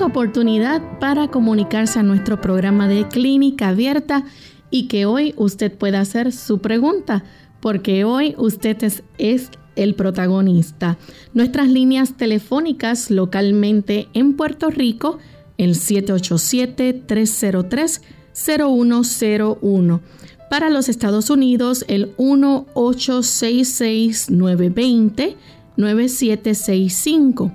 Oportunidad para comunicarse a nuestro programa de clínica abierta y que hoy usted pueda hacer su pregunta, porque hoy usted es, es el protagonista. Nuestras líneas telefónicas localmente en Puerto Rico, el 787-303-0101. Para los Estados Unidos, el 1-866-920-9765.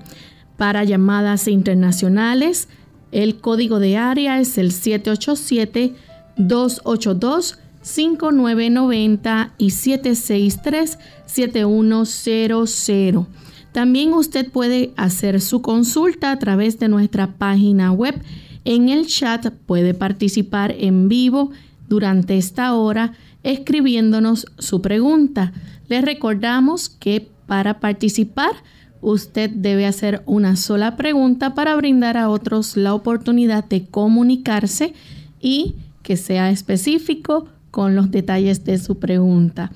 Para llamadas internacionales, el código de área es el 787-282-5990 y 763-7100. También usted puede hacer su consulta a través de nuestra página web. En el chat puede participar en vivo durante esta hora escribiéndonos su pregunta. Les recordamos que para participar usted debe hacer una sola pregunta para brindar a otros la oportunidad de comunicarse y que sea específico con los detalles de su pregunta.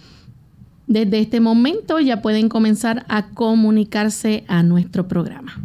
Desde este momento ya pueden comenzar a comunicarse a nuestro programa.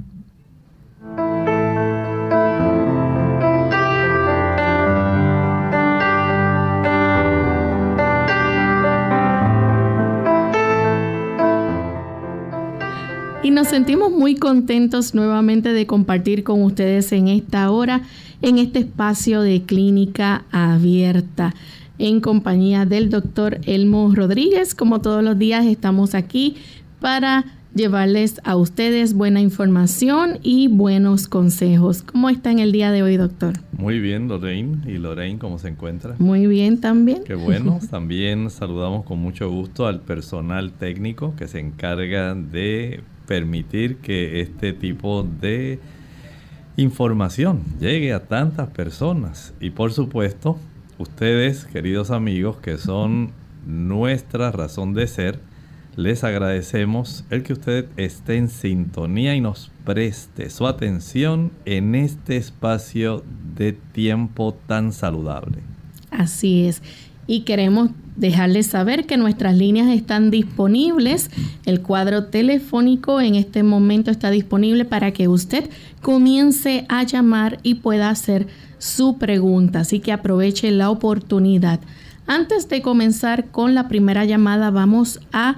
Y nos sentimos muy contentos nuevamente de compartir con ustedes en esta hora, en este espacio de clínica abierta, en compañía del doctor Elmo Rodríguez. Como todos los días estamos aquí para llevarles a ustedes buena información y buenos consejos. ¿Cómo está en el día de hoy, doctor? Muy bien, Lorraine. ¿Y Lorraine cómo se encuentra? Muy bien también. Qué bueno. También saludamos con mucho gusto al personal técnico que se encarga de permitir que este tipo de información llegue a tantas personas. Y por supuesto, ustedes, queridos amigos, que son nuestra razón de ser, les agradecemos el que usted esté en sintonía y nos preste su atención en este espacio de tiempo tan saludable. Así es. Y queremos dejarles saber que nuestras líneas están disponibles. El cuadro telefónico en este momento está disponible para que usted comience a llamar y pueda hacer su pregunta. Así que aproveche la oportunidad. Antes de comenzar con la primera llamada, vamos a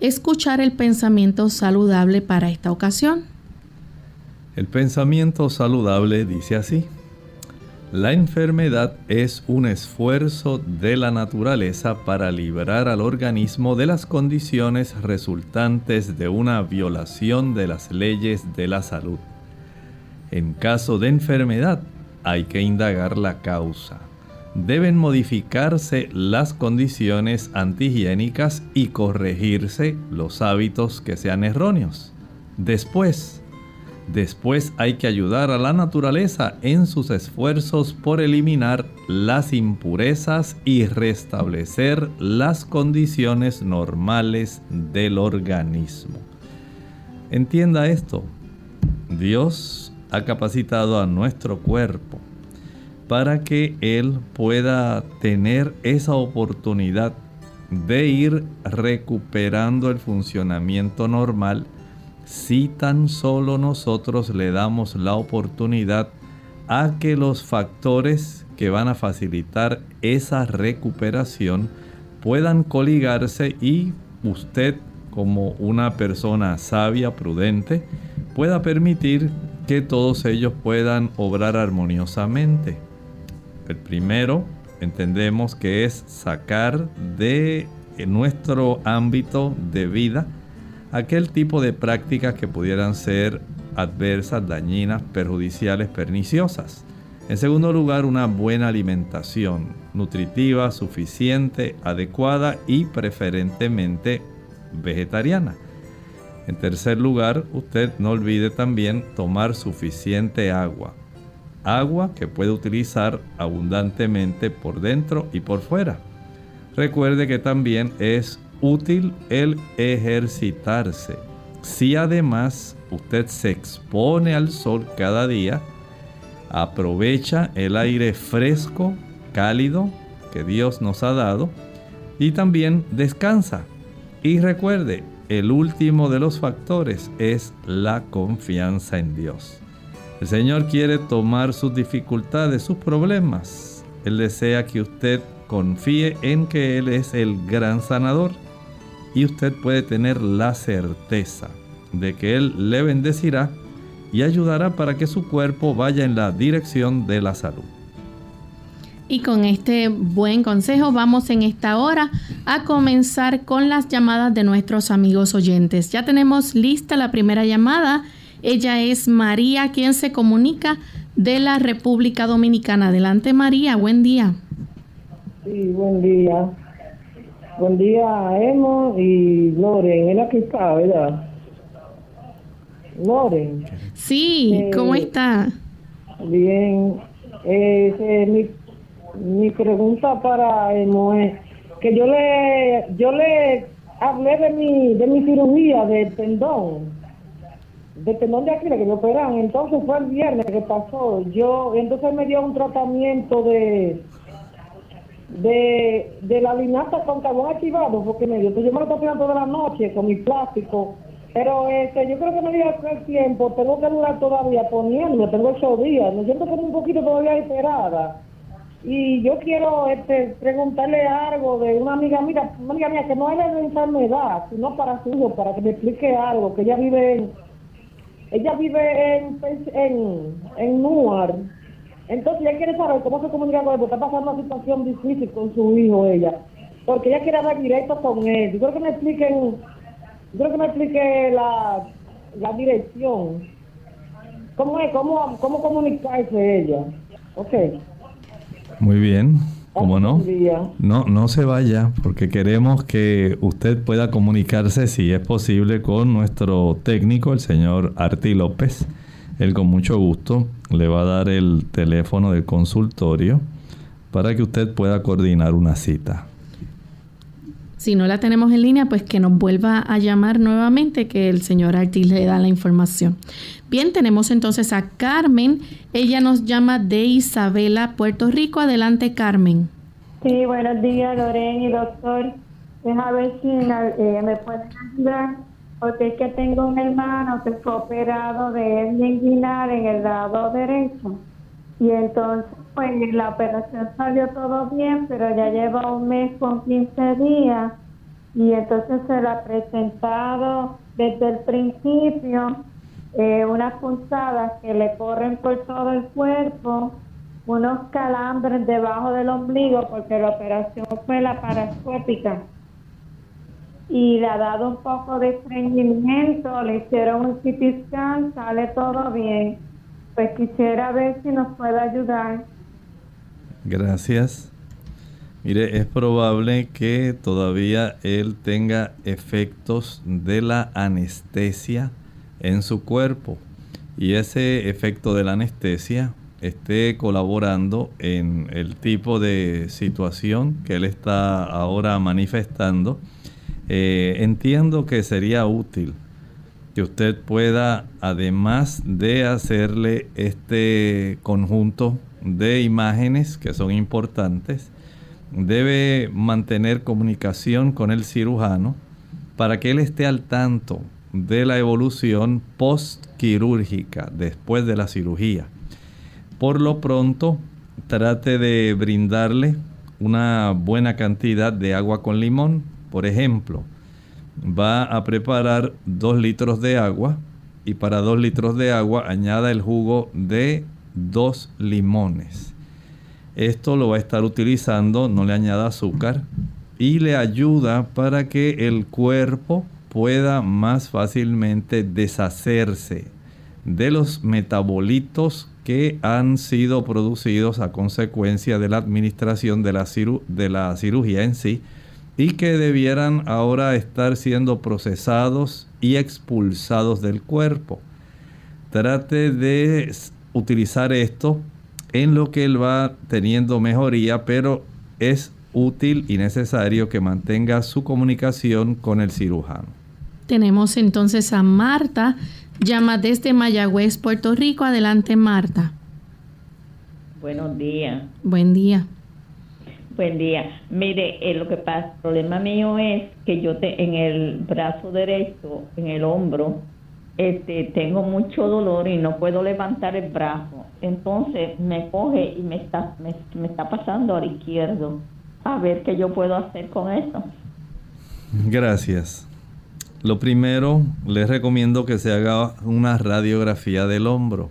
escuchar el pensamiento saludable para esta ocasión. El pensamiento saludable dice así. La enfermedad es un esfuerzo de la naturaleza para librar al organismo de las condiciones resultantes de una violación de las leyes de la salud. En caso de enfermedad, hay que indagar la causa. Deben modificarse las condiciones antihigiénicas y corregirse los hábitos que sean erróneos. Después, Después hay que ayudar a la naturaleza en sus esfuerzos por eliminar las impurezas y restablecer las condiciones normales del organismo. Entienda esto, Dios ha capacitado a nuestro cuerpo para que Él pueda tener esa oportunidad de ir recuperando el funcionamiento normal si tan solo nosotros le damos la oportunidad a que los factores que van a facilitar esa recuperación puedan coligarse y usted como una persona sabia, prudente, pueda permitir que todos ellos puedan obrar armoniosamente. El primero entendemos que es sacar de nuestro ámbito de vida aquel tipo de prácticas que pudieran ser adversas, dañinas, perjudiciales, perniciosas. En segundo lugar, una buena alimentación nutritiva, suficiente, adecuada y preferentemente vegetariana. En tercer lugar, usted no olvide también tomar suficiente agua. Agua que puede utilizar abundantemente por dentro y por fuera. Recuerde que también es útil el ejercitarse. Si además usted se expone al sol cada día, aprovecha el aire fresco, cálido que Dios nos ha dado y también descansa. Y recuerde, el último de los factores es la confianza en Dios. El Señor quiere tomar sus dificultades, sus problemas. Él desea que usted confíe en que Él es el gran sanador y usted puede tener la certeza de que Él le bendecirá y ayudará para que su cuerpo vaya en la dirección de la salud. Y con este buen consejo vamos en esta hora a comenzar con las llamadas de nuestros amigos oyentes. Ya tenemos lista la primera llamada. Ella es María, quien se comunica de la República Dominicana. Adelante María, buen día. Sí, buen día. Buen día, Emo y Loren. Es la que está, ¿verdad? Loren. Sí, eh, ¿cómo está? Bien. Eh, mi, mi pregunta para Emo es que yo le yo le hablé de mi de mi cirugía de tendón de tendón de Aquiles que me operan entonces fue el viernes que pasó yo entonces me dio un tratamiento de de, de la linata con carbón activado, porque me dio, yo me lo estoy tirando toda la noche con mi plástico, pero este, yo creo que no dio el tiempo, tengo que durar todavía poniendo, tengo ocho días, me siento como un poquito todavía esperada. Y yo quiero este, preguntarle algo de una amiga mía, amiga mía que no es de enfermedad, sino para su hijo, para que me explique algo, que ella vive en, ella vive en, en, en Newark entonces ella quiere saber cómo se comunica con él, porque está pasando una situación difícil con su hijo, ella. Porque ella quiere hablar directo con él. Yo creo que me expliquen, yo creo que me explique la, la dirección. ¿Cómo es? ¿Cómo, cómo comunicarse ella? Ok. Muy bien. ¿Cómo no? No, no se vaya porque queremos que usted pueda comunicarse, si es posible, con nuestro técnico, el señor Arti López. Él con mucho gusto le va a dar el teléfono del consultorio para que usted pueda coordinar una cita. Si no la tenemos en línea, pues que nos vuelva a llamar nuevamente, que el señor Artis le da la información. Bien, tenemos entonces a Carmen. Ella nos llama de Isabela, Puerto Rico. Adelante, Carmen. Sí, buenos días, Lorena y doctor. Deja ver si eh, me pueden ayudar porque es que tengo un hermano que fue operado de hernia inguinal en el lado derecho. Y entonces, pues la operación salió todo bien, pero ya lleva un mes con 15 días. Y entonces se le ha presentado desde el principio eh, unas punzadas que le corren por todo el cuerpo, unos calambres debajo del ombligo, porque la operación fue la parascópica y le ha dado un poco de estreñimiento, le hicieron un CT scan, sale todo bien. Pues quisiera ver si nos puede ayudar. Gracias. Mire, es probable que todavía él tenga efectos de la anestesia en su cuerpo. y ese efecto de la anestesia esté colaborando en el tipo de situación que él está ahora manifestando, eh, entiendo que sería útil que usted pueda, además de hacerle este conjunto de imágenes que son importantes, debe mantener comunicación con el cirujano para que él esté al tanto de la evolución postquirúrgica después de la cirugía. Por lo pronto, trate de brindarle una buena cantidad de agua con limón. Por ejemplo, va a preparar 2 litros de agua y para 2 litros de agua añada el jugo de 2 limones. Esto lo va a estar utilizando, no le añada azúcar y le ayuda para que el cuerpo pueda más fácilmente deshacerse de los metabolitos que han sido producidos a consecuencia de la administración de la, de la cirugía en sí y que debieran ahora estar siendo procesados y expulsados del cuerpo. Trate de utilizar esto en lo que él va teniendo mejoría, pero es útil y necesario que mantenga su comunicación con el cirujano. Tenemos entonces a Marta, llama desde Mayagüez, Puerto Rico. Adelante, Marta. Buenos días. Buen día. Buen día. Mire, eh, lo que pasa, el problema mío es que yo te, en el brazo derecho, en el hombro, este, tengo mucho dolor y no puedo levantar el brazo. Entonces me coge y me está, me, está pasando al izquierdo. A ver qué yo puedo hacer con eso. Gracias. Lo primero, les recomiendo que se haga una radiografía del hombro.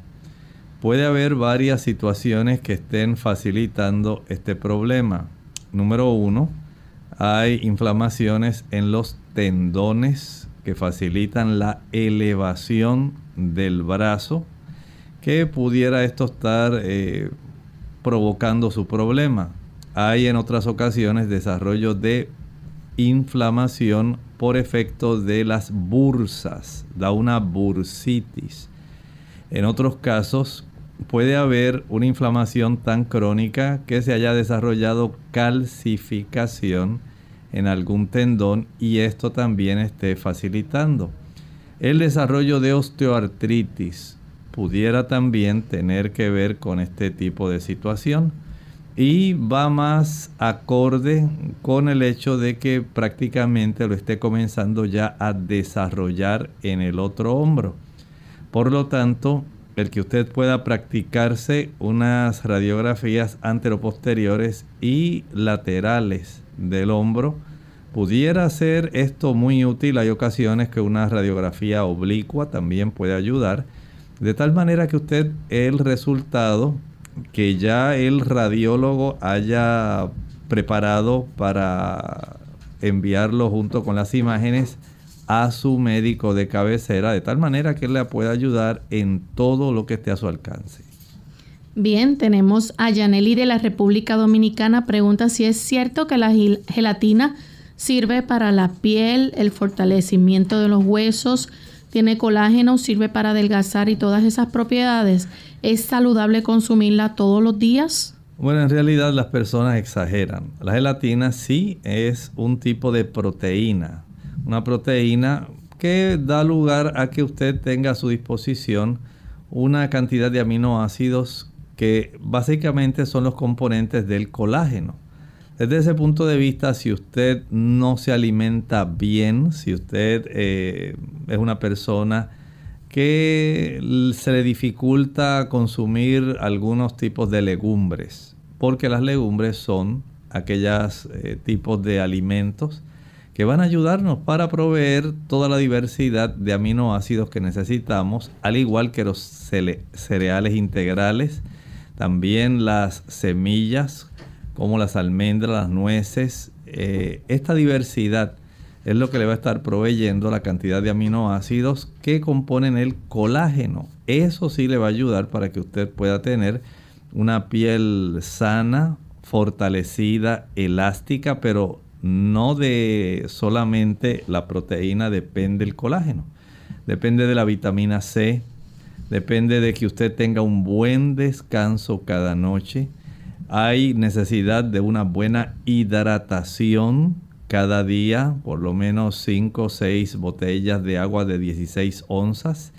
Puede haber varias situaciones que estén facilitando este problema. Número uno, hay inflamaciones en los tendones que facilitan la elevación del brazo, que pudiera esto estar eh, provocando su problema. Hay en otras ocasiones desarrollo de inflamación por efecto de las bursas, da una bursitis. En otros casos puede haber una inflamación tan crónica que se haya desarrollado calcificación en algún tendón y esto también esté facilitando. El desarrollo de osteoartritis pudiera también tener que ver con este tipo de situación y va más acorde con el hecho de que prácticamente lo esté comenzando ya a desarrollar en el otro hombro. Por lo tanto, el que usted pueda practicarse unas radiografías anteroposteriores y laterales del hombro. Pudiera ser esto muy útil. Hay ocasiones que una radiografía oblicua también puede ayudar. De tal manera que usted el resultado que ya el radiólogo haya preparado para enviarlo junto con las imágenes a su médico de cabecera de tal manera que él le pueda ayudar en todo lo que esté a su alcance. Bien, tenemos a Yaneli de la República Dominicana. Pregunta si es cierto que la gelatina sirve para la piel, el fortalecimiento de los huesos, tiene colágeno, sirve para adelgazar y todas esas propiedades. ¿Es saludable consumirla todos los días? Bueno, en realidad las personas exageran. La gelatina sí es un tipo de proteína, una proteína que da lugar a que usted tenga a su disposición una cantidad de aminoácidos que básicamente son los componentes del colágeno. Desde ese punto de vista, si usted no se alimenta bien, si usted eh, es una persona que se le dificulta consumir algunos tipos de legumbres, porque las legumbres son aquellos eh, tipos de alimentos que van a ayudarnos para proveer toda la diversidad de aminoácidos que necesitamos, al igual que los cereales integrales, también las semillas como las almendras, las nueces. Eh, esta diversidad es lo que le va a estar proveyendo la cantidad de aminoácidos que componen el colágeno. Eso sí le va a ayudar para que usted pueda tener una piel sana, fortalecida, elástica, pero no de solamente la proteína depende el colágeno. Depende de la vitamina C, depende de que usted tenga un buen descanso cada noche. Hay necesidad de una buena hidratación cada día, por lo menos 5 o 6 botellas de agua de 16 onzas.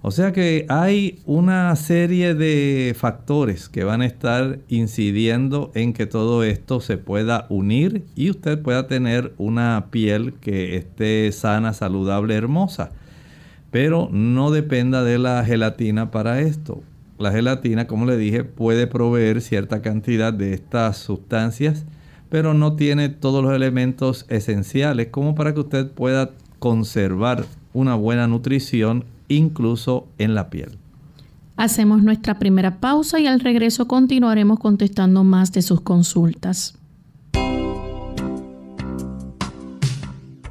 O sea que hay una serie de factores que van a estar incidiendo en que todo esto se pueda unir y usted pueda tener una piel que esté sana, saludable, hermosa. Pero no dependa de la gelatina para esto. La gelatina, como le dije, puede proveer cierta cantidad de estas sustancias, pero no tiene todos los elementos esenciales como para que usted pueda conservar una buena nutrición incluso en la piel. Hacemos nuestra primera pausa y al regreso continuaremos contestando más de sus consultas.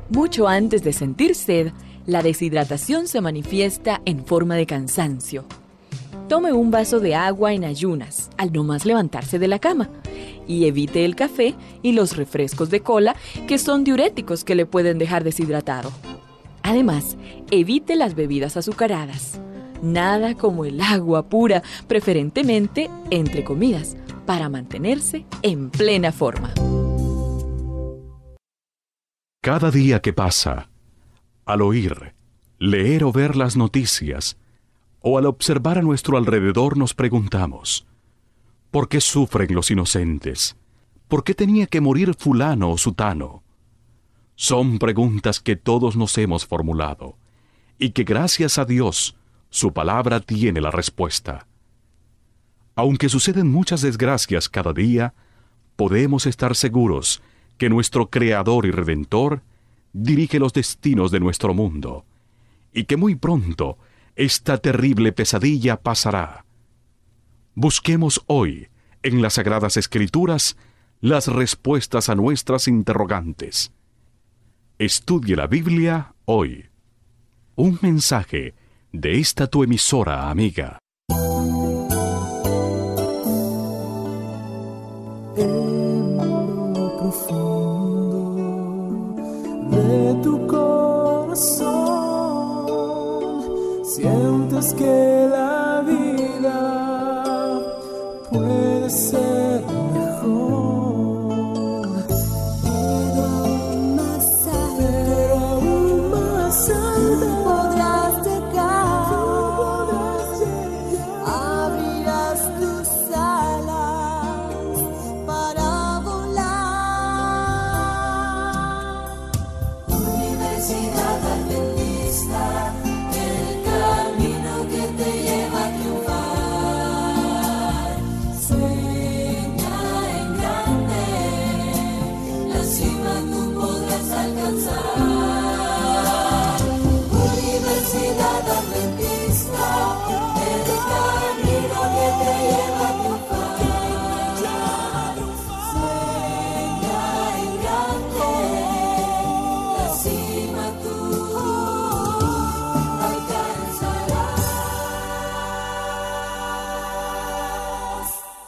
Mucho antes de sentir sed, la deshidratación se manifiesta en forma de cansancio. Tome un vaso de agua en ayunas al no más levantarse de la cama y evite el café y los refrescos de cola que son diuréticos que le pueden dejar deshidratado. Además, evite las bebidas azucaradas. Nada como el agua pura, preferentemente entre comidas, para mantenerse en plena forma. Cada día que pasa, al oír, leer o ver las noticias, o al observar a nuestro alrededor nos preguntamos, ¿por qué sufren los inocentes? ¿Por qué tenía que morir fulano o sutano? Son preguntas que todos nos hemos formulado y que gracias a Dios su palabra tiene la respuesta. Aunque suceden muchas desgracias cada día, podemos estar seguros que nuestro Creador y Redentor dirige los destinos de nuestro mundo y que muy pronto esta terrible pesadilla pasará. Busquemos hoy en las Sagradas Escrituras las respuestas a nuestras interrogantes. Estudie la Biblia hoy. Un mensaje de esta tu emisora amiga. Que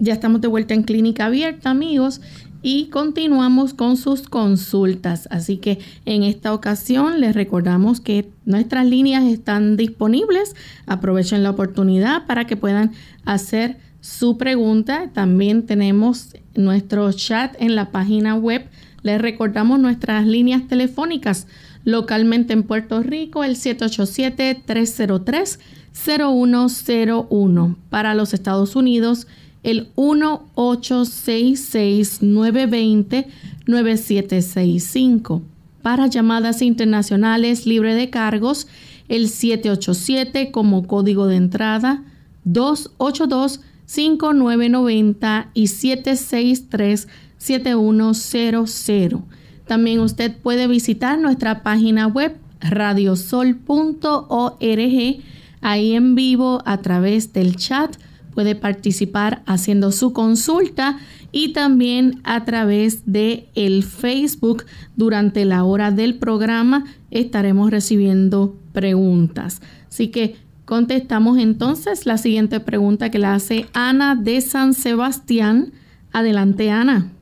Ya estamos de vuelta en clínica abierta, amigos, y continuamos con sus consultas. Así que en esta ocasión les recordamos que nuestras líneas están disponibles. Aprovechen la oportunidad para que puedan hacer su pregunta. También tenemos nuestro chat en la página web. Les recordamos nuestras líneas telefónicas localmente en Puerto Rico, el 787-303-0101. Para los Estados Unidos, el 1-866-920-9765. Para llamadas internacionales libre de cargos, el 787 como código de entrada, 282-5990 y 763-7100. También usted puede visitar nuestra página web radiosol.org. Ahí en vivo a través del chat puede participar haciendo su consulta y también a través de el Facebook durante la hora del programa estaremos recibiendo preguntas. Así que contestamos entonces la siguiente pregunta que la hace Ana de San Sebastián. Adelante, Ana.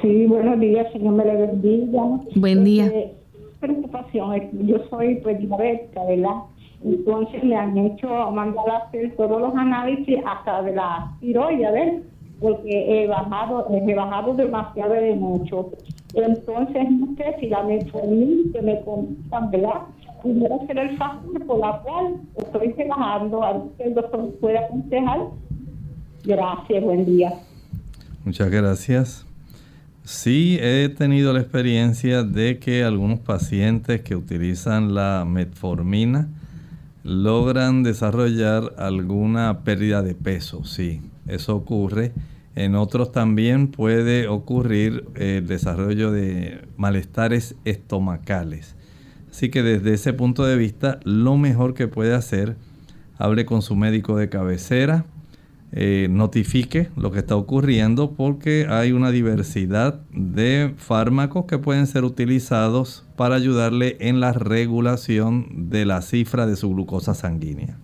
Sí, buenos días, señor me le bendiga. Buen día. Este, preocupación, yo soy pues diabética, ¿verdad? Entonces le han hecho mandar a hacer todos los análisis hasta de la tiroides. Porque he bajado, he bajado demasiado de mucho. Entonces, no sé si la metformina que me contan, ¿verdad? Pudiera ser el factor por la cual estoy trabajando, a ver el doctor puede aconsejar. Gracias, buen día. Muchas gracias. Sí, he tenido la experiencia de que algunos pacientes que utilizan la metformina logran desarrollar alguna pérdida de peso. Sí, eso ocurre. En otros también puede ocurrir el desarrollo de malestares estomacales. Así que desde ese punto de vista, lo mejor que puede hacer, hable con su médico de cabecera, eh, notifique lo que está ocurriendo porque hay una diversidad de fármacos que pueden ser utilizados para ayudarle en la regulación de la cifra de su glucosa sanguínea.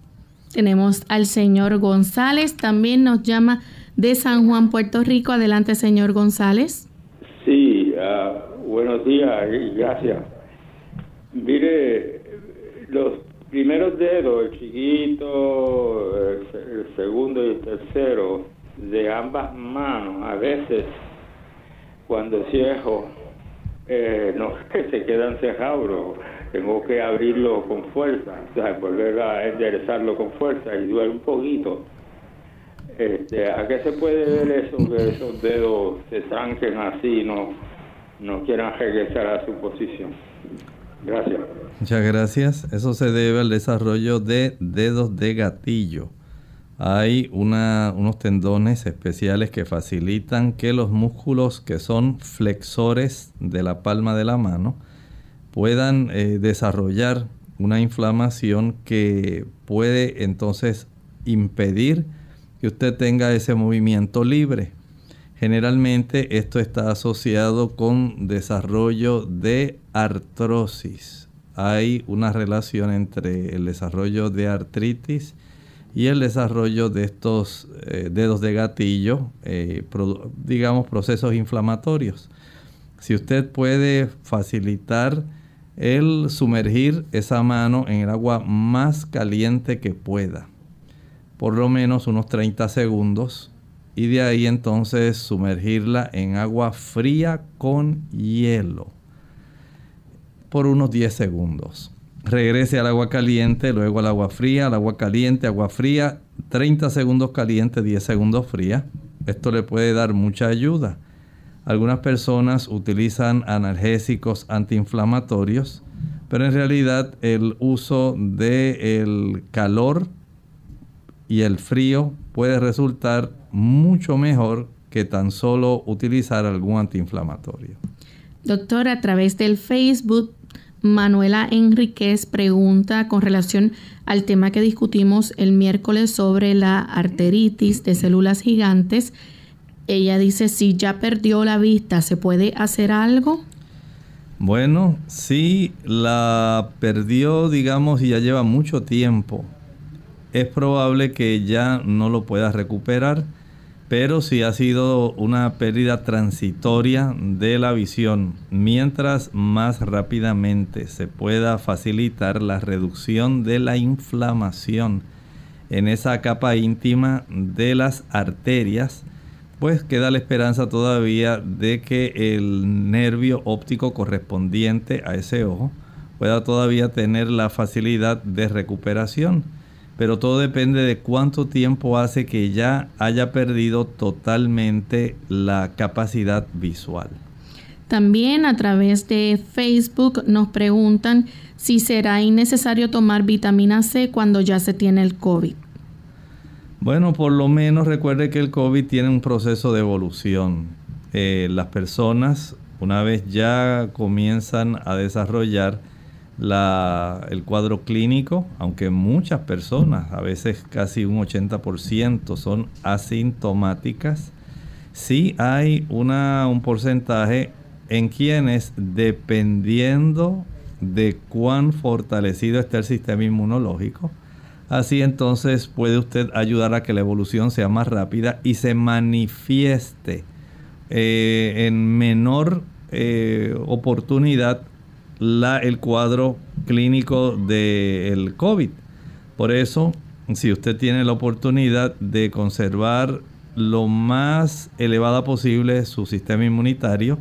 Tenemos al señor González, también nos llama de San Juan, Puerto Rico. Adelante, señor González. Sí, ah, buenos días y gracias. Mire, los primeros dedos, el chiquito, el, segundo y el tercero, de ambas manos, a veces cuando cierro, eh, no se quedan cerrados, tengo que abrirlo con fuerza, o sea, volver a enderezarlo con fuerza y duele un poquito. Este, ¿A qué se puede ver eso, que esos dedos se tranquen así, no, no quieran regresar a su posición? Gracias. Muchas gracias. Eso se debe al desarrollo de dedos de gatillo. Hay unos tendones especiales que facilitan que los músculos que son flexores de la palma de la mano puedan eh, desarrollar una inflamación que puede entonces impedir que usted tenga ese movimiento libre. Generalmente esto está asociado con desarrollo de artrosis. Hay una relación entre el desarrollo de artritis y el desarrollo de estos eh, dedos de gatillo, eh, digamos procesos inflamatorios. Si usted puede facilitar el sumergir esa mano en el agua más caliente que pueda, por lo menos unos 30 segundos, y de ahí entonces sumergirla en agua fría con hielo por unos 10 segundos. Regrese al agua caliente, luego al agua fría, al agua caliente, agua fría, 30 segundos caliente, 10 segundos fría. Esto le puede dar mucha ayuda. Algunas personas utilizan analgésicos antiinflamatorios, pero en realidad el uso del calor y el frío puede resultar mucho mejor que tan solo utilizar algún antiinflamatorio. Doctor, a través del Facebook, Manuela Enríquez pregunta con relación al tema que discutimos el miércoles sobre la arteritis de células gigantes. Ella dice, si ya perdió la vista, ¿se puede hacer algo? Bueno, si la perdió, digamos, y ya lleva mucho tiempo, es probable que ya no lo pueda recuperar pero si ha sido una pérdida transitoria de la visión, mientras más rápidamente se pueda facilitar la reducción de la inflamación en esa capa íntima de las arterias, pues queda la esperanza todavía de que el nervio óptico correspondiente a ese ojo pueda todavía tener la facilidad de recuperación pero todo depende de cuánto tiempo hace que ya haya perdido totalmente la capacidad visual. También a través de Facebook nos preguntan si será innecesario tomar vitamina C cuando ya se tiene el COVID. Bueno, por lo menos recuerde que el COVID tiene un proceso de evolución. Eh, las personas Una vez ya comienzan a desarrollar el cuadro clínico, aunque muchas personas, a veces casi un 80%, son asintomáticas, sí hay una, un porcentaje en quienes, dependiendo de cuán fortalecido está el sistema inmunológico, así entonces puede usted ayudar a que la evolución sea más rápida y se manifieste eh, en menor eh, oportunidad el cuadro clínico del COVID. Por eso, si usted tiene la oportunidad de conservar lo más elevada posible su sistema inmunitario,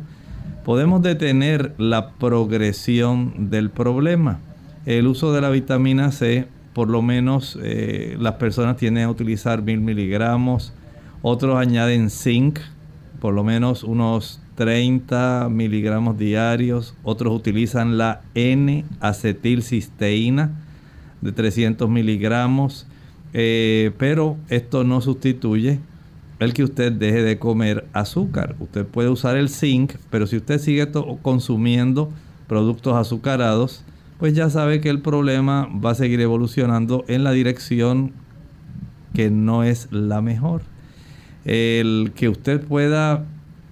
podemos detener la progresión del problema. El uso de la vitamina C, por lo menos eh, las personas tienden a utilizar mil miligramos, otros añaden zinc, por lo menos unos 30 miligramos diarios, otros utilizan la N-acetilcisteína de 300 miligramos, eh, pero esto no sustituye el que usted deje de comer azúcar. Usted puede usar el zinc, pero si usted sigue consumiendo productos azucarados, pues ya sabe que el problema va a seguir evolucionando en la dirección que no es la mejor. El que usted pueda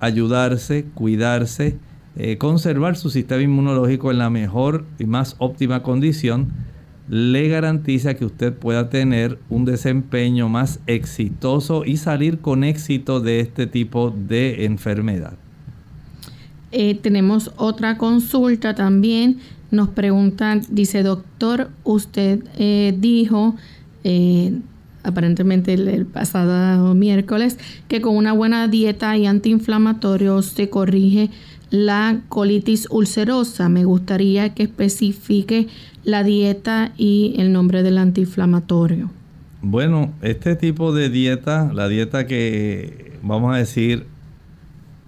ayudarse, cuidarse, eh, conservar su sistema inmunológico en la mejor y más óptima condición, le garantiza que usted pueda tener un desempeño más exitoso y salir con éxito de este tipo de enfermedad. Eh, tenemos otra consulta también. Nos preguntan, dice doctor, usted eh, dijo aparentemente el, pasado miércoles, que con una buena dieta y antiinflamatorios se corrige la colitis ulcerosa. Me gustaría que especifique la dieta y el nombre del antiinflamatorio. Bueno, este tipo de dieta, la dieta que vamos a decir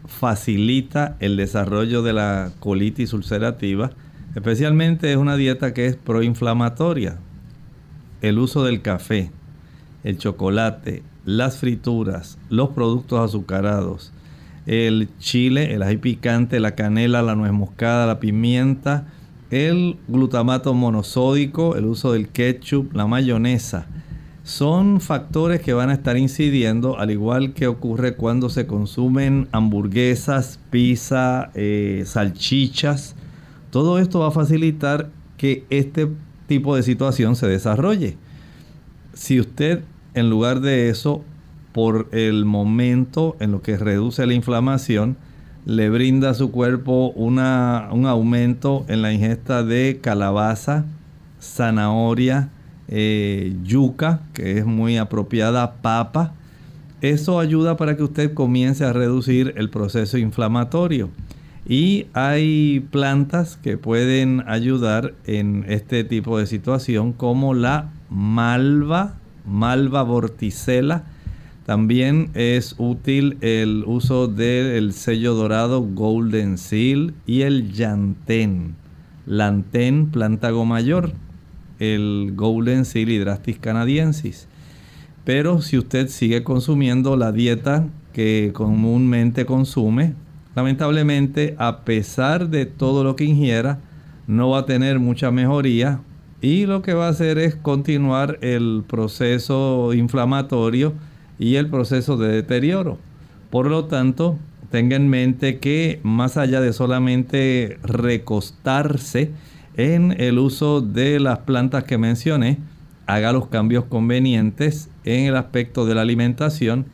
facilita el desarrollo de la colitis ulcerativa, especialmente es una dieta que es proinflamatoria. El uso del café, el chocolate, las frituras, los productos azucarados, el chile, el ají picante, la canela, la nuez moscada, la pimienta, el glutamato monosódico, el uso del ketchup, la mayonesa. Son factores que van a estar incidiendo, al igual que ocurre cuando se consumen hamburguesas, pizza, eh, salchichas. Todo esto va a facilitar que este tipo de situación se desarrolle. Si usted en lugar de eso, por el momento en lo que reduce la inflamación, le brinda a su cuerpo una, un aumento en la ingesta de calabaza, zanahoria, eh, yuca, que es muy apropiada, papa. Eso ayuda para que usted comience a reducir el proceso inflamatorio. Y hay plantas que pueden ayudar en este tipo de situación como la malva malva vorticela. También es útil el uso del sello dorado Golden Seal y el Yantén. Lantén plantago mayor, el Golden Seal Hydrastis canadiensis. Pero si usted sigue consumiendo la dieta que comúnmente consume, lamentablemente a pesar de todo lo que ingiera, no va a tener mucha mejoría y lo que va a hacer es continuar el proceso inflamatorio y el proceso de deterioro. Por lo tanto, tenga en mente que más allá de solamente recostarse en el uso de las plantas que mencioné, haga los cambios convenientes en el aspecto de la alimentación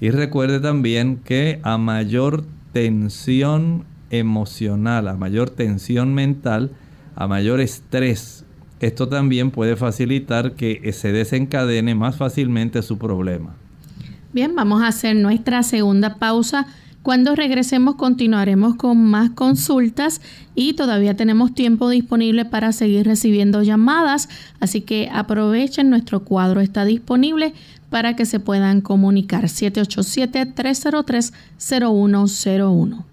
y recuerde también que a mayor tensión emocional, a mayor tensión mental, a mayor estrés esto también puede facilitar que se desencadene más fácilmente su problema. Bien, vamos a hacer nuestra segunda pausa. Cuando regresemos continuaremos con más consultas y todavía tenemos tiempo disponible para seguir recibiendo llamadas, así que aprovechen, nuestro cuadro está disponible para que se puedan comunicar 787-303-0101.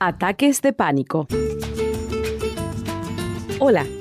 Ataques de pánico. Hola.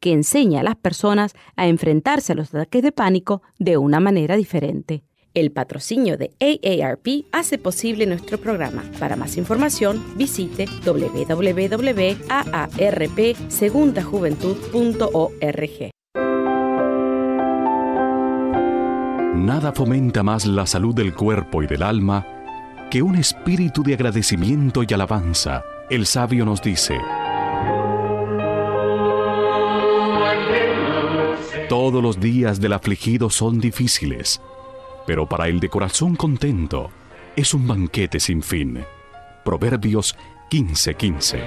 que enseña a las personas a enfrentarse a los ataques de pánico de una manera diferente. El patrocinio de AARP hace posible nuestro programa. Para más información, visite www.aarpsegundajuventud.org. Nada fomenta más la salud del cuerpo y del alma que un espíritu de agradecimiento y alabanza. El sabio nos dice, Todos los días del afligido son difíciles pero para el de corazón contento es un banquete sin fin. Proverbios 15:15.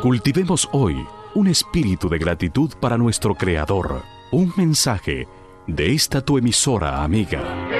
Cultivemos hoy un espíritu de gratitud para nuestro Creador. Un mensaje de esta tu emisora amiga.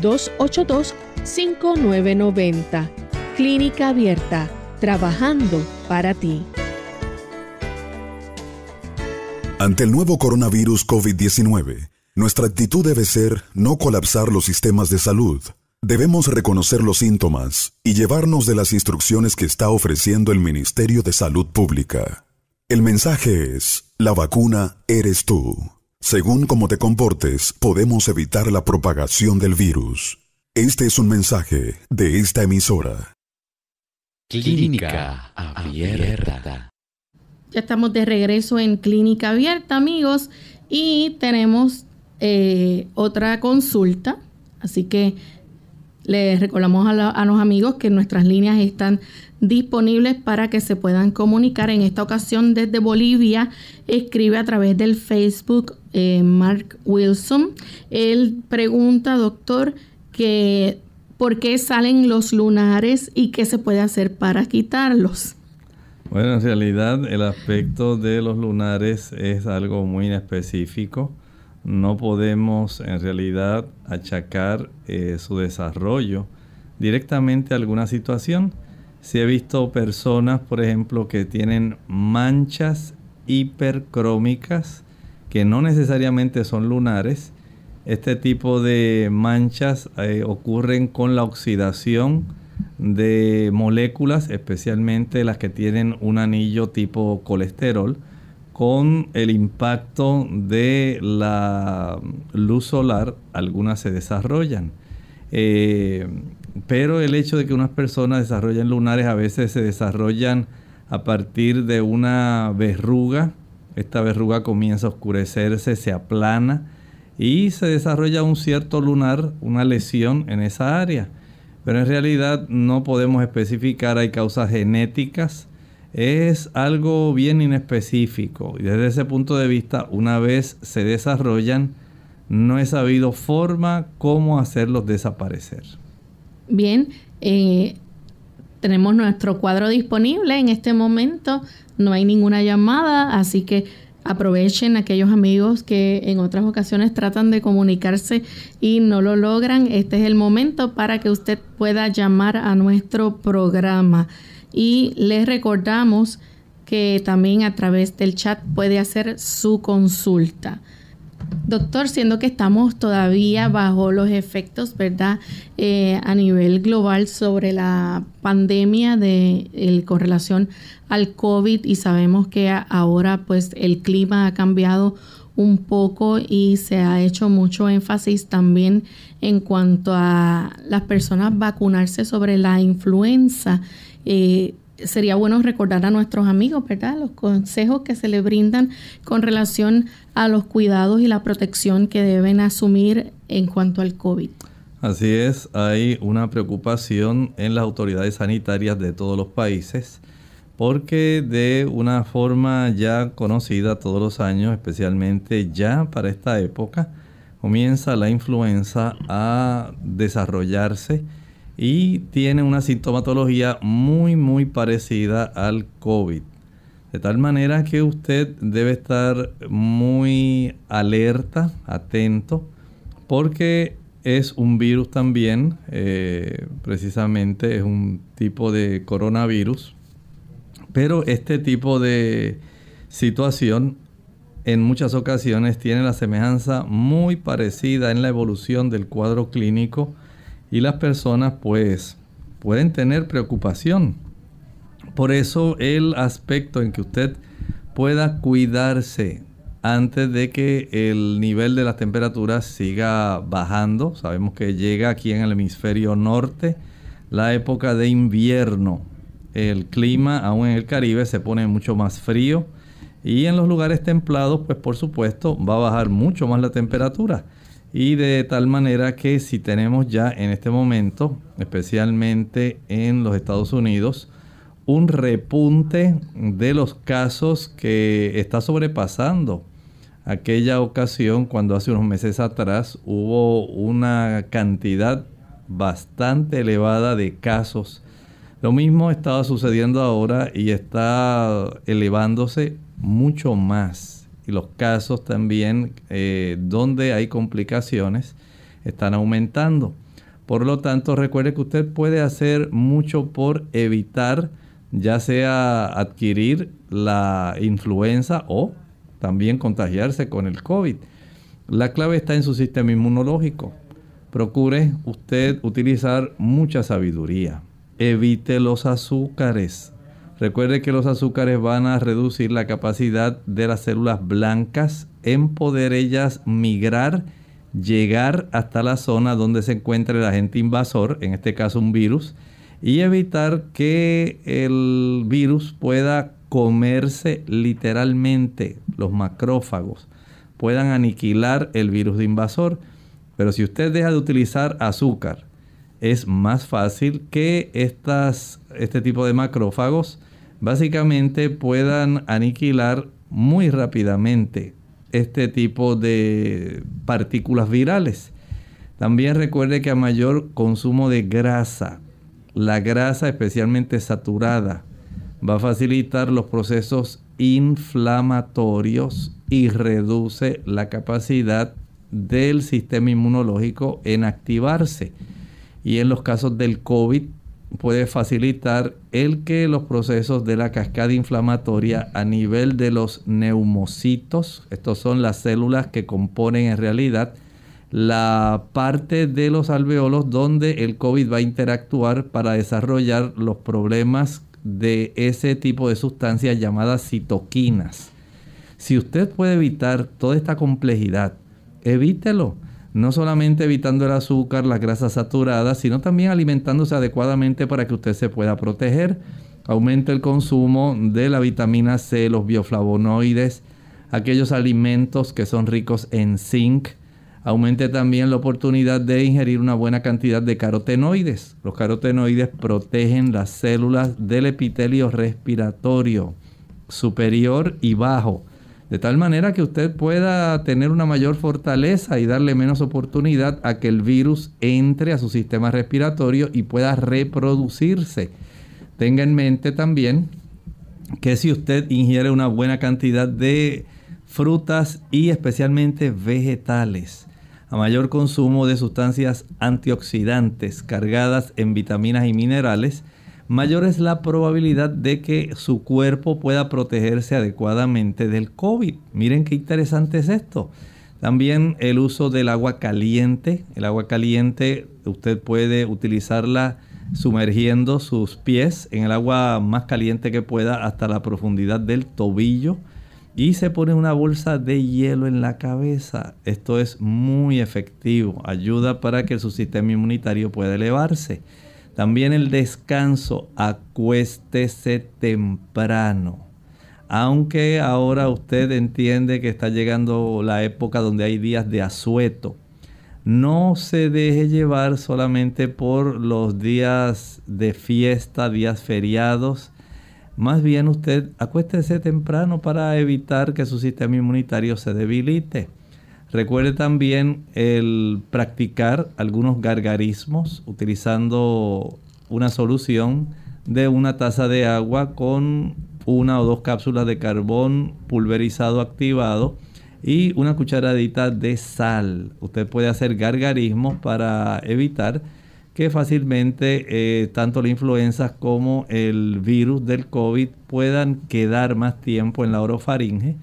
282-5990. Clínica Abierta, trabajando para ti. Ante el nuevo coronavirus COVID-19, nuestra actitud debe ser no colapsar los sistemas de salud. Debemos reconocer los síntomas y llevarnos de las instrucciones que está ofreciendo el Ministerio de Salud Pública. El mensaje es, la vacuna eres tú. Según cómo te comportes, podemos evitar la propagación del virus. Este es un mensaje de esta emisora. Clínica Abierta. Ya estamos de regreso en Clínica Abierta, amigos, y tenemos eh, otra consulta. Así que les recordamos a, a, los amigos que nuestras líneas están disponibles para que se puedan comunicar. En esta ocasión desde Bolivia escribe a través del Facebook eh, Mark Wilson. Él pregunta, doctor, que por qué salen los lunares y qué se puede hacer para quitarlos. Bueno, en realidad el aspecto de los lunares es algo muy inespecífico. No podemos en realidad achacar eh, su desarrollo directamente a alguna situación. Si he visto personas, por ejemplo, que tienen manchas hipercrómicas que no necesariamente son lunares. Este tipo de manchas eh, ocurren con la oxidación de moléculas, especialmente las que tienen un anillo tipo colesterol, con el impacto de la luz solar, algunas se desarrollan. Eh, pero el hecho de que unas personas desarrollen lunares a veces se desarrollan a partir de una verruga esta verruga comienza a oscurecerse, se aplana y se desarrolla un cierto lunar, una lesión en esa área. Pero en realidad no podemos especificar, hay causas genéticas, es algo bien inespecífico. Y desde ese punto de vista, una vez se desarrollan, no he sabido forma cómo hacerlos desaparecer. Bien, eh, tenemos nuestro cuadro disponible en este momento, no hay ninguna llamada, así que aprovechen aquellos amigos que en otras ocasiones tratan de comunicarse y no lo logran. Este es el momento para que usted pueda llamar a nuestro programa. Y les recordamos que también a través del chat puede hacer su consulta. Doctor, siendo que estamos todavía bajo los efectos, ¿verdad? Eh, a nivel global sobre la pandemia de con relación al COVID y sabemos que ahora pues el clima ha cambiado un poco y se ha hecho mucho énfasis también en cuanto a las personas vacunarse sobre la influenza. Eh, sería bueno recordar a nuestros amigos, ¿verdad? Los consejos que se les brindan con relación a los cuidados y la protección que deben asumir en cuanto al COVID. Así es, hay una preocupación en las autoridades sanitarias de todos los países porque de una forma ya conocida todos los años, especialmente ya para esta época, comienza la influenza a desarrollarse y tiene una sintomatología muy muy parecida al COVID. De tal manera que usted debe estar muy alerta, atento, porque es un virus también, eh, precisamente es un tipo de coronavirus, pero este tipo de situación en muchas ocasiones tiene la semejanza muy parecida en la evolución del cuadro clínico y las personas pues pueden tener preocupación. Por eso el aspecto en que usted pueda cuidarse antes de que el nivel de las temperaturas siga bajando. Sabemos que llega aquí en el hemisferio norte la época de invierno. El clima, aún en el Caribe, se pone mucho más frío. Y en los lugares templados, pues por supuesto, va a bajar mucho más la temperatura. Y de tal manera que si tenemos ya en este momento, especialmente en los Estados Unidos, un repunte de los casos que está sobrepasando aquella ocasión cuando hace unos meses atrás hubo una cantidad bastante elevada de casos. Lo mismo estaba sucediendo ahora y está elevándose mucho más y los casos también eh, donde hay complicaciones están aumentando. Por lo tanto, recuerde que usted puede hacer mucho por evitar ya sea adquirir la influenza o también contagiarse con el COVID. La clave está en su sistema inmunológico. Procure usted utilizar mucha sabiduría. Evite los azúcares. Recuerde que los azúcares van a reducir la capacidad de las células blancas en poder ellas migrar, llegar hasta la zona donde se encuentra el agente invasor, en este caso un virus, y evitar que el virus pueda comerse literalmente los macrófagos, puedan aniquilar el virus de invasor. Pero si usted deja de utilizar azúcar, es más fácil que estas, este tipo de macrófagos básicamente puedan aniquilar muy rápidamente este tipo de partículas virales. También recuerde que a mayor consumo de grasa, la grasa especialmente saturada, va a facilitar los procesos inflamatorios y reduce la capacidad del sistema inmunológico en activarse. Y en los casos del COVID puede facilitar el que los procesos de la cascada inflamatoria a nivel de los neumocitos, estos son las células que componen en realidad la parte de los alveolos donde el COVID va a interactuar para desarrollar los problemas de ese tipo de sustancias llamadas citoquinas. Si usted puede evitar toda esta complejidad, evítelo no solamente evitando el azúcar, las grasas saturadas, sino también alimentándose adecuadamente para que usted se pueda proteger. Aumenta el consumo de la vitamina C, los bioflavonoides, aquellos alimentos que son ricos en zinc. Aumente también la oportunidad de ingerir una buena cantidad de carotenoides. Los carotenoides protegen las células del epitelio respiratorio superior y bajo de tal manera que usted pueda tener una mayor fortaleza y darle menos oportunidad a que el virus entre a su sistema respiratorio y pueda reproducirse. Tenga en mente también que si usted ingiere una buena cantidad de frutas y especialmente vegetales, a mayor consumo de sustancias antioxidantes cargadas en vitaminas y minerales, mayor es la probabilidad de que su cuerpo pueda protegerse adecuadamente del COVID. Miren qué interesante es esto. También el uso del agua caliente. El agua caliente usted puede utilizarla sumergiendo sus pies en el agua más caliente que pueda hasta la profundidad del tobillo y se pone una bolsa de hielo en la cabeza. Esto es muy efectivo, ayuda para que su sistema inmunitario pueda elevarse. También el descanso, acuéstese temprano. Aunque ahora usted entiende que está llegando la época donde hay días de asueto, no se deje llevar solamente por los días de fiesta, días feriados. Más bien usted acuéstese temprano para evitar que su sistema inmunitario se debilite. Recuerde también el practicar algunos gargarismos utilizando una solución de una taza de agua con una o dos cápsulas de carbón pulverizado activado y una cucharadita de sal. Usted puede hacer gargarismos para evitar que fácilmente eh, tanto la influenza como el virus del COVID puedan quedar más tiempo en la orofaringe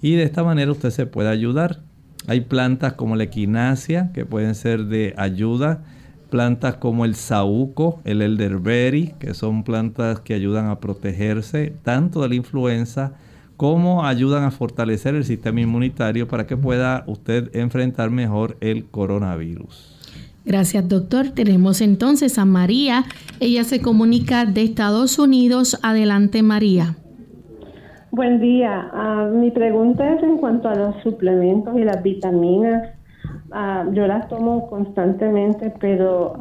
y de esta manera usted se puede ayudar. Hay plantas como la equinacia que pueden ser de ayuda. Plantas como el saúco, el elderberry, que son plantas que ayudan a protegerse tanto de la influenza como ayudan a fortalecer el sistema inmunitario para que pueda usted enfrentar mejor el coronavirus. Gracias, doctor. Tenemos entonces a María. Ella se comunica de Estados Unidos. Adelante, María. Buen día. Ah, mi pregunta es en cuanto a los suplementos y las vitaminas. Ah, yo las tomo constantemente, pero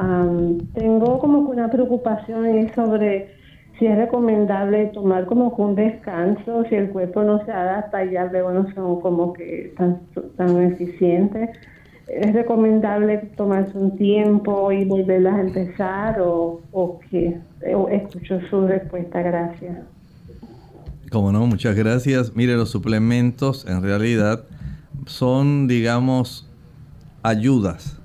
tengo como que una preocupación sobre si es recomendable tomar como que un descanso, si el cuerpo no se adapta y ya luego no son como que tan, tan eficientes. ¿Es recomendable tomarse un tiempo y volverlas a empezar o, o qué? escucho su respuesta, gracias. Como no, muchas gracias. Mire, los suplementos en realidad son, digamos, ayudas.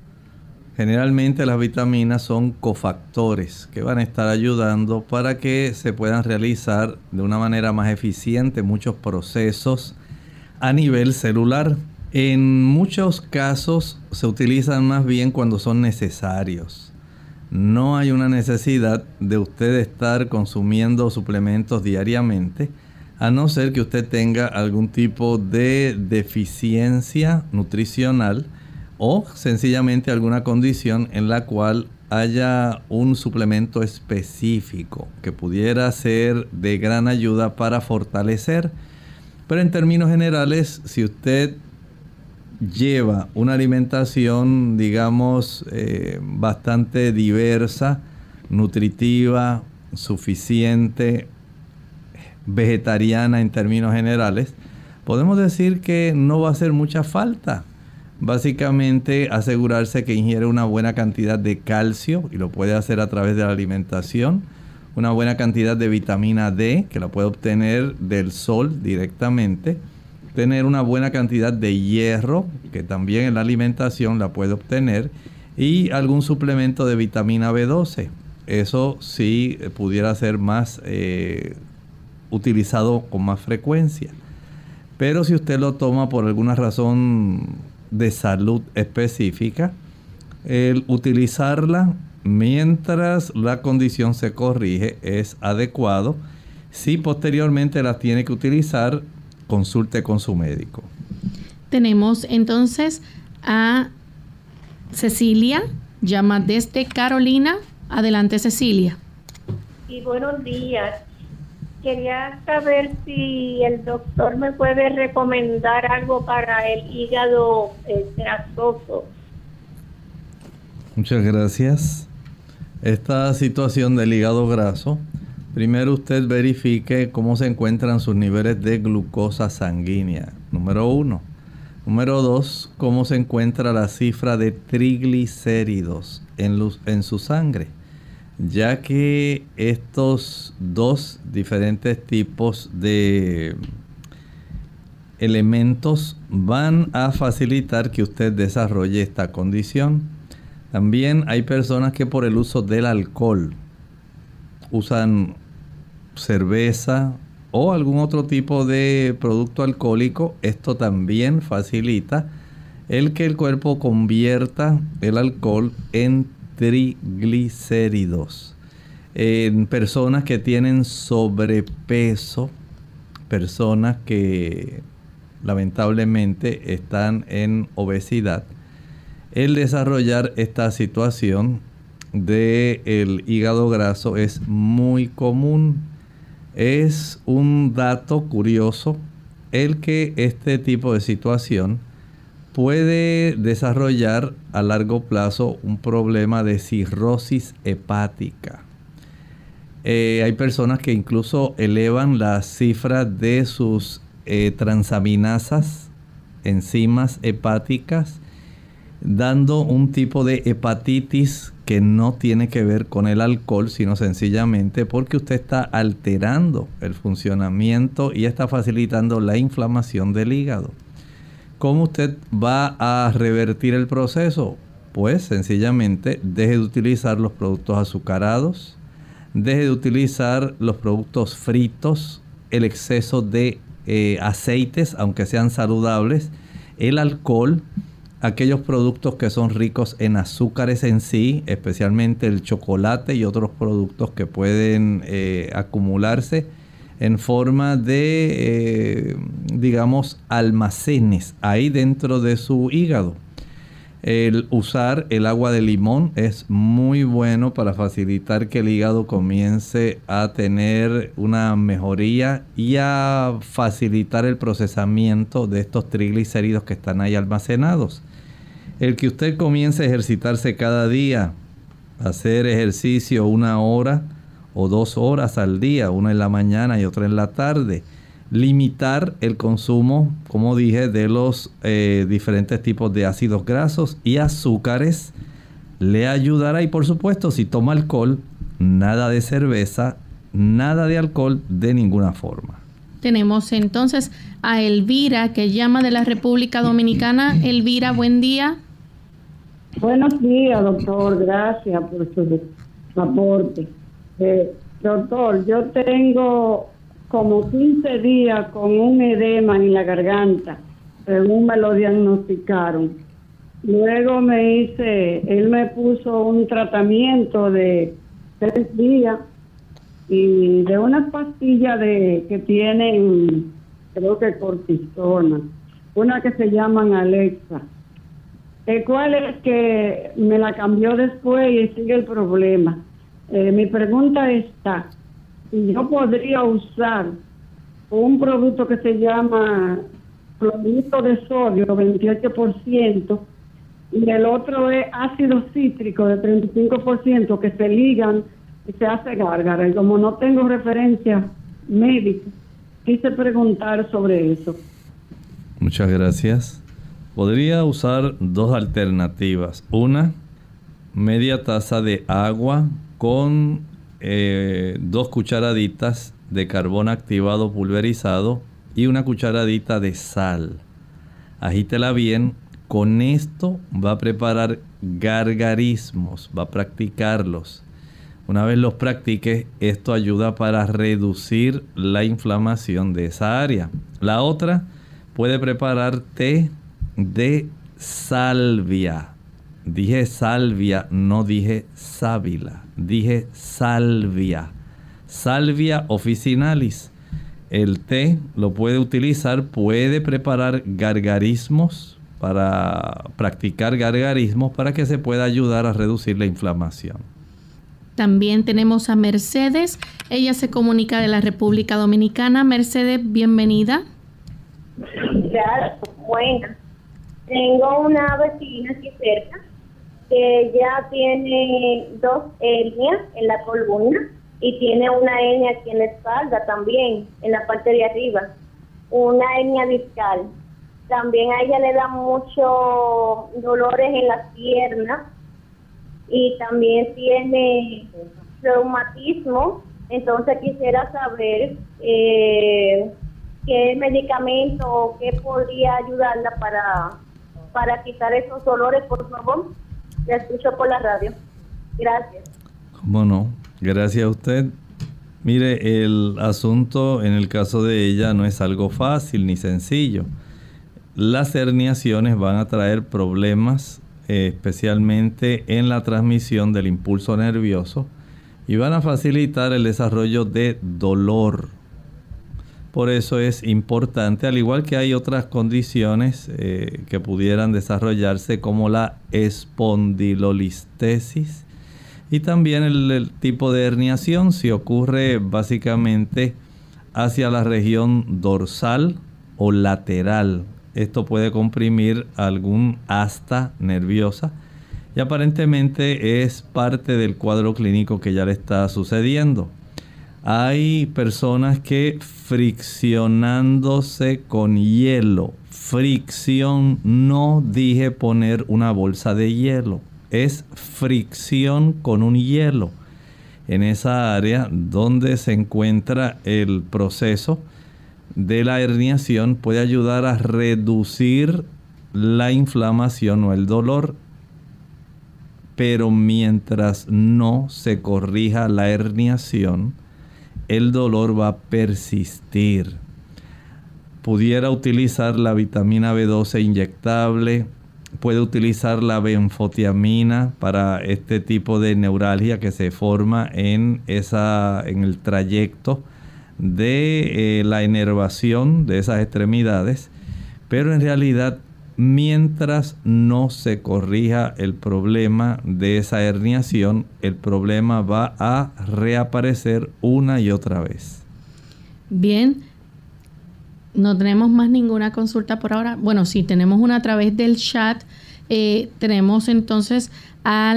Generalmente las vitaminas son cofactores que van a estar ayudando para que se puedan realizar de una manera más eficiente muchos procesos a nivel celular. En muchos casos se utilizan más bien cuando son necesarios. No hay una necesidad de usted estar consumiendo suplementos diariamente a no ser que usted tenga algún tipo de deficiencia nutricional o sencillamente alguna condición en la cual haya un suplemento específico que pudiera ser de gran ayuda para fortalecer. Pero en términos generales, si usted lleva una alimentación, digamos, eh, bastante diversa, nutritiva, suficiente, vegetariana en términos generales, podemos decir que no va a hacer mucha falta. Básicamente asegurarse que ingiere una buena cantidad de calcio y lo puede hacer a través de la alimentación, una buena cantidad de vitamina D que la puede obtener del sol directamente, tener una buena cantidad de hierro que también en la alimentación la puede obtener y algún suplemento de vitamina B12. Eso sí pudiera ser más eh, utilizado con más frecuencia. Pero si usted lo toma por alguna razón de salud específica, el utilizarla mientras la condición se corrige es adecuado. Si posteriormente las tiene que utilizar, consulte con su médico. Tenemos entonces a Cecilia, llama desde Carolina. Adelante Cecilia. Y buenos días quería saber si el doctor me puede recomendar algo para el hígado eh, grasoso. Muchas gracias. Esta situación del hígado graso, primero usted verifique cómo se encuentran sus niveles de glucosa sanguínea. Número uno. Número dos, cómo se encuentra la cifra de triglicéridos en, en su sangre. Ya que estos dos diferentes tipos de elementos van a facilitar que usted desarrolle esta condición. También hay personas que por el uso del alcohol usan cerveza o algún otro tipo de producto alcohólico. Esto también facilita el que el cuerpo convierta el alcohol en triglicéridos. En personas que tienen sobrepeso, personas que lamentablemente están en obesidad, el desarrollar esta situación del el hígado graso es muy común. Es un dato curioso el que este tipo de situación puede desarrollar a largo plazo un problema de cirrosis hepática. Eh, hay personas que incluso elevan la cifra de sus eh, transaminasas, enzimas hepáticas, dando un tipo de hepatitis que no tiene que ver con el alcohol, sino sencillamente porque usted está alterando el funcionamiento y está facilitando la inflamación del hígado. ¿Cómo usted va a revertir el proceso? Pues sencillamente deje de utilizar los productos azucarados, deje de utilizar los productos fritos, el exceso de eh, aceites, aunque sean saludables, el alcohol, aquellos productos que son ricos en azúcares en sí, especialmente el chocolate y otros productos que pueden eh, acumularse en forma de, eh, digamos, almacenes ahí dentro de su hígado. El usar el agua de limón es muy bueno para facilitar que el hígado comience a tener una mejoría y a facilitar el procesamiento de estos triglicéridos que están ahí almacenados. El que usted comience a ejercitarse cada día, hacer ejercicio una hora o dos horas al día, una en la mañana y otra en la tarde limitar el consumo, como dije, de los eh, diferentes tipos de ácidos grasos y azúcares. Le ayudará y por supuesto si toma alcohol, nada de cerveza, nada de alcohol de ninguna forma. Tenemos entonces a Elvira que llama de la República Dominicana. Elvira, buen día. Buenos días, doctor. Gracias por su aporte. Eh, doctor, yo tengo como 15 días con un edema en la garganta, según me lo diagnosticaron. Luego me hice, él me puso un tratamiento de tres días y de unas pastillas de que tienen, creo que cortisona, una que se llaman Alexa. El cual es que me la cambió después y sigue el problema. Eh, mi pregunta está, yo podría usar un producto que se llama clorito de sodio, 28%, y el otro es ácido cítrico de 35% que se ligan y se hace gárgara. Y como no tengo referencia médica, quise preguntar sobre eso. Muchas gracias. Podría usar dos alternativas. Una, media taza de agua con eh, dos cucharaditas de carbón activado pulverizado y una cucharadita de sal. Agítela bien. Con esto va a preparar gargarismos, va a practicarlos. Una vez los practique, esto ayuda para reducir la inflamación de esa área. La otra, puede preparar té de salvia. Dije salvia, no dije sábila dije salvia. Salvia officinalis. El té lo puede utilizar, puede preparar gargarismos para practicar gargarismos para que se pueda ayudar a reducir la inflamación. También tenemos a Mercedes. Ella se comunica de la República Dominicana. Mercedes, bienvenida. Gracias. Bueno, tengo una vecina aquí cerca que ya tiene dos hernias en la columna y tiene una hernia aquí en la espalda también, en la parte de arriba, una hernia discal. También a ella le da mucho dolores en las piernas y también tiene reumatismo. Entonces quisiera saber eh, qué medicamento o qué podría ayudarla para, para quitar esos dolores, por favor. Escucho por la radio. Gracias. ¿Cómo no? Gracias a usted. Mire, el asunto en el caso de ella no es algo fácil ni sencillo. Las herniaciones van a traer problemas eh, especialmente en la transmisión del impulso nervioso y van a facilitar el desarrollo de dolor. Por eso es importante, al igual que hay otras condiciones eh, que pudieran desarrollarse como la espondilolistesis y también el, tipo de herniación, si ocurre básicamente hacia la región dorsal o lateral. Esto puede comprimir algún asta nerviosa y aparentemente es parte del cuadro clínico que ya le está sucediendo. Hay personas que friccionándose con hielo, fricción, no dije poner una bolsa de hielo. Es fricción con un hielo. En esa área donde se encuentra el proceso de la herniación puede ayudar a reducir la inflamación o el dolor. Pero mientras no se corrija la herniación el dolor va a persistir. Pudiera utilizar la vitamina B12 inyectable puede utilizar la benfotiamina para este tipo de neuralgia que se forma en, esa, en el trayecto de eh, la inervación de esas extremidades, pero en realidad mientras no se corrija el problema de esa herniación, el problema va a reaparecer una y otra vez. Bien, no tenemos más ninguna consulta por ahora. Bueno, sí, tenemos una a través del chat. Eh, tenemos entonces a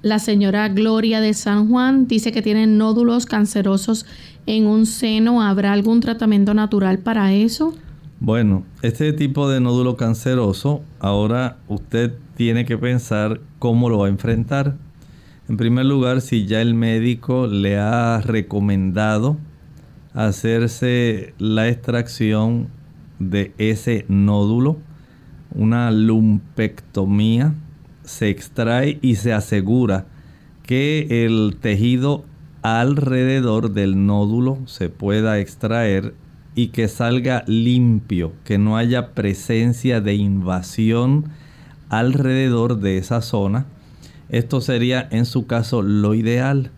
la señora Gloria de San Juan. Dice que tiene nódulos cancerosos en un seno. ¿Habrá algún tratamiento natural para eso? Bueno, este tipo de nódulo canceroso, ahora usted tiene que pensar cómo lo va a enfrentar. En primer lugar, si ya el médico le ha recomendado hacerse la extracción de ese nódulo, una lumpectomía, se extrae y se asegura que el tejido alrededor del nódulo se pueda extraer y que salga limpio, que no haya presencia de invasión alrededor de esa zona. Esto sería en su caso lo ideal.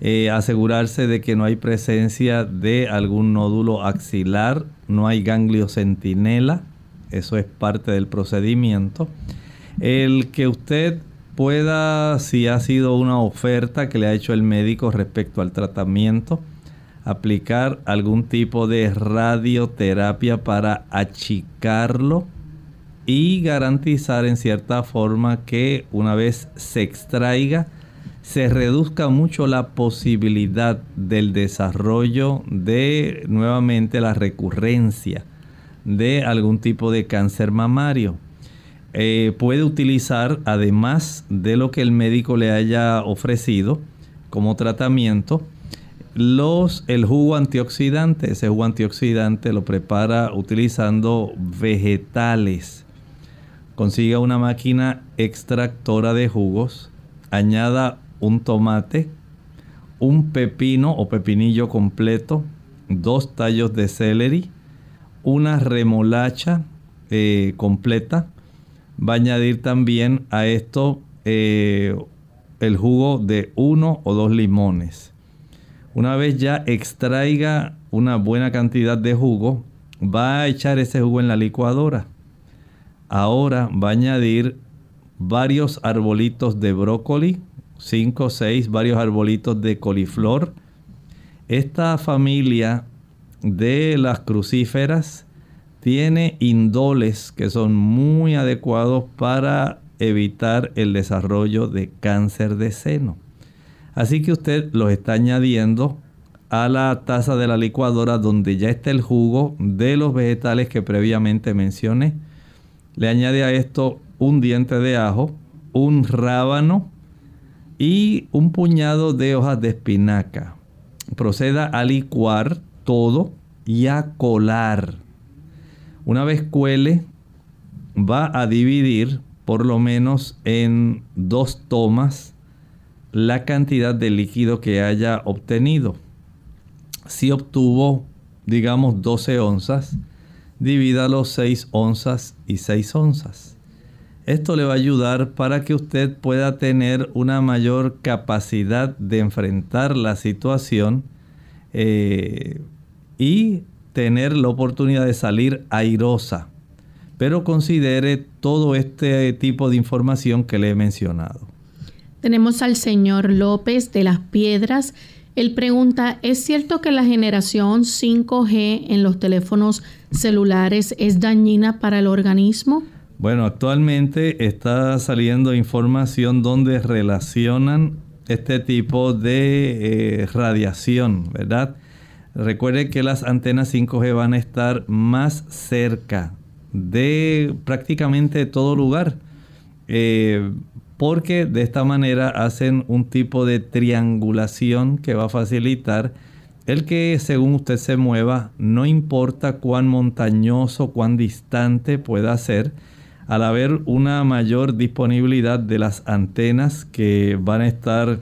Eh, asegurarse de que no hay presencia de algún nódulo axilar, no hay ganglio centinela, eso es parte del procedimiento. El que usted pueda, si ha sido una oferta que le ha hecho el médico respecto al tratamiento, aplicar algún tipo de radioterapia para achicarlo y garantizar en cierta forma que una vez se extraiga, se reduzca mucho la posibilidad del desarrollo de nuevamente la recurrencia de algún tipo de cáncer mamario. Eh, puede utilizar, además de lo que el médico le haya ofrecido como tratamiento, los, el jugo antioxidante. Ese jugo antioxidante lo prepara utilizando vegetales. Consiga una máquina extractora de jugos, añada un tomate, un pepino o pepinillo completo, dos tallos de celery, una remolacha eh, completa. Va a añadir también a esto eh, el jugo de uno o dos limones. Una vez ya extraiga una buena cantidad de jugo, va a echar ese jugo en la licuadora. Ahora va a añadir varios arbolitos de brócoli, 5 o 6, varios arbolitos de coliflor. Esta familia de las crucíferas tiene indoles que son muy adecuados para evitar el desarrollo de cáncer de seno. Así que usted los está añadiendo a la taza de la licuadora donde ya está el jugo de los vegetales que previamente mencioné. Le añade a esto un diente de ajo, un rábano y un puñado de hojas de espinaca. Proceda a licuar todo y a colar. Una vez cuele, va a dividir por lo menos en dos tomas la cantidad de líquido que haya obtenido. Si obtuvo, digamos, 12 onzas, divídalo 6 onzas y 6 onzas. Esto le va a ayudar para que usted pueda tener una mayor capacidad de enfrentar la situación eh, y tener la oportunidad de salir airosa. Pero considere todo este tipo de información que le he mencionado. Tenemos al señor López de las Piedras. Él pregunta, ¿es cierto que la generación 5G en los teléfonos celulares es dañina para el organismo? Bueno, actualmente está saliendo información donde relacionan este tipo de eh, radiación, ¿verdad? Recuerde que las antenas 5G van a estar más cerca de prácticamente todo lugar. Eh, porque de esta manera hacen un tipo de triangulación que va a facilitar el que según usted se mueva, no importa cuán montañoso, cuán distante pueda ser, al haber una mayor disponibilidad de las antenas que van a estar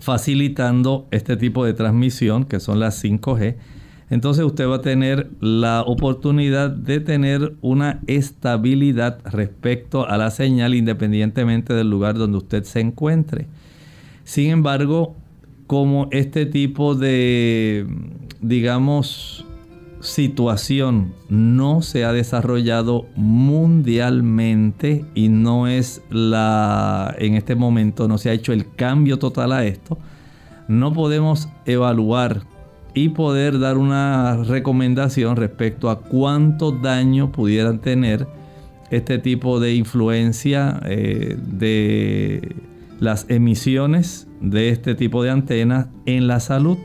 facilitando este tipo de transmisión, que son las 5G, entonces usted va a tener la oportunidad de tener una estabilidad respecto a la señal independientemente del lugar donde usted se encuentre. Sin embargo, como este tipo de, digamos, situación no se ha desarrollado mundialmente y no es la, en este momento no se ha hecho el cambio total a esto, no podemos evaluar y poder dar una recomendación respecto a cuánto daño pudieran tener este tipo de influencia eh, de las emisiones de este tipo de antenas en la salud.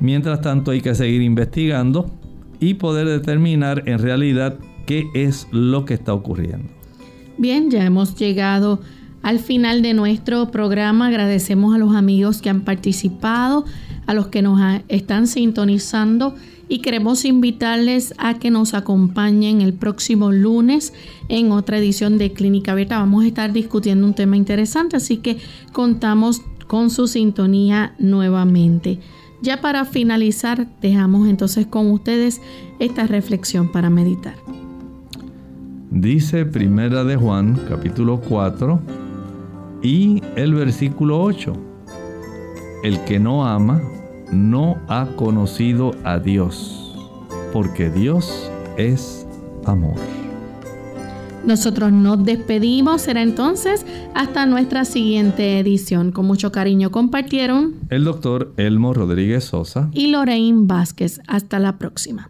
Mientras tanto hay que seguir investigando y poder determinar en realidad qué es lo que está ocurriendo. Bien, ya hemos llegado al final de nuestro programa. Agradecemos a los amigos que han participado a los que nos están sintonizando y queremos invitarles a que nos acompañen el próximo lunes en otra edición de Clínica Abierta. Vamos a estar discutiendo un tema interesante, así que contamos con su sintonía nuevamente. Ya para finalizar, dejamos entonces con ustedes esta reflexión para meditar. Dice Primera de Juan, capítulo 4 y el versículo 8. El que no ama no ha conocido a Dios, porque Dios es amor. Nosotros nos despedimos, será entonces hasta nuestra siguiente edición. Con mucho cariño compartieron el doctor Elmo Rodríguez Sosa y Lorraine Vázquez. Hasta la próxima.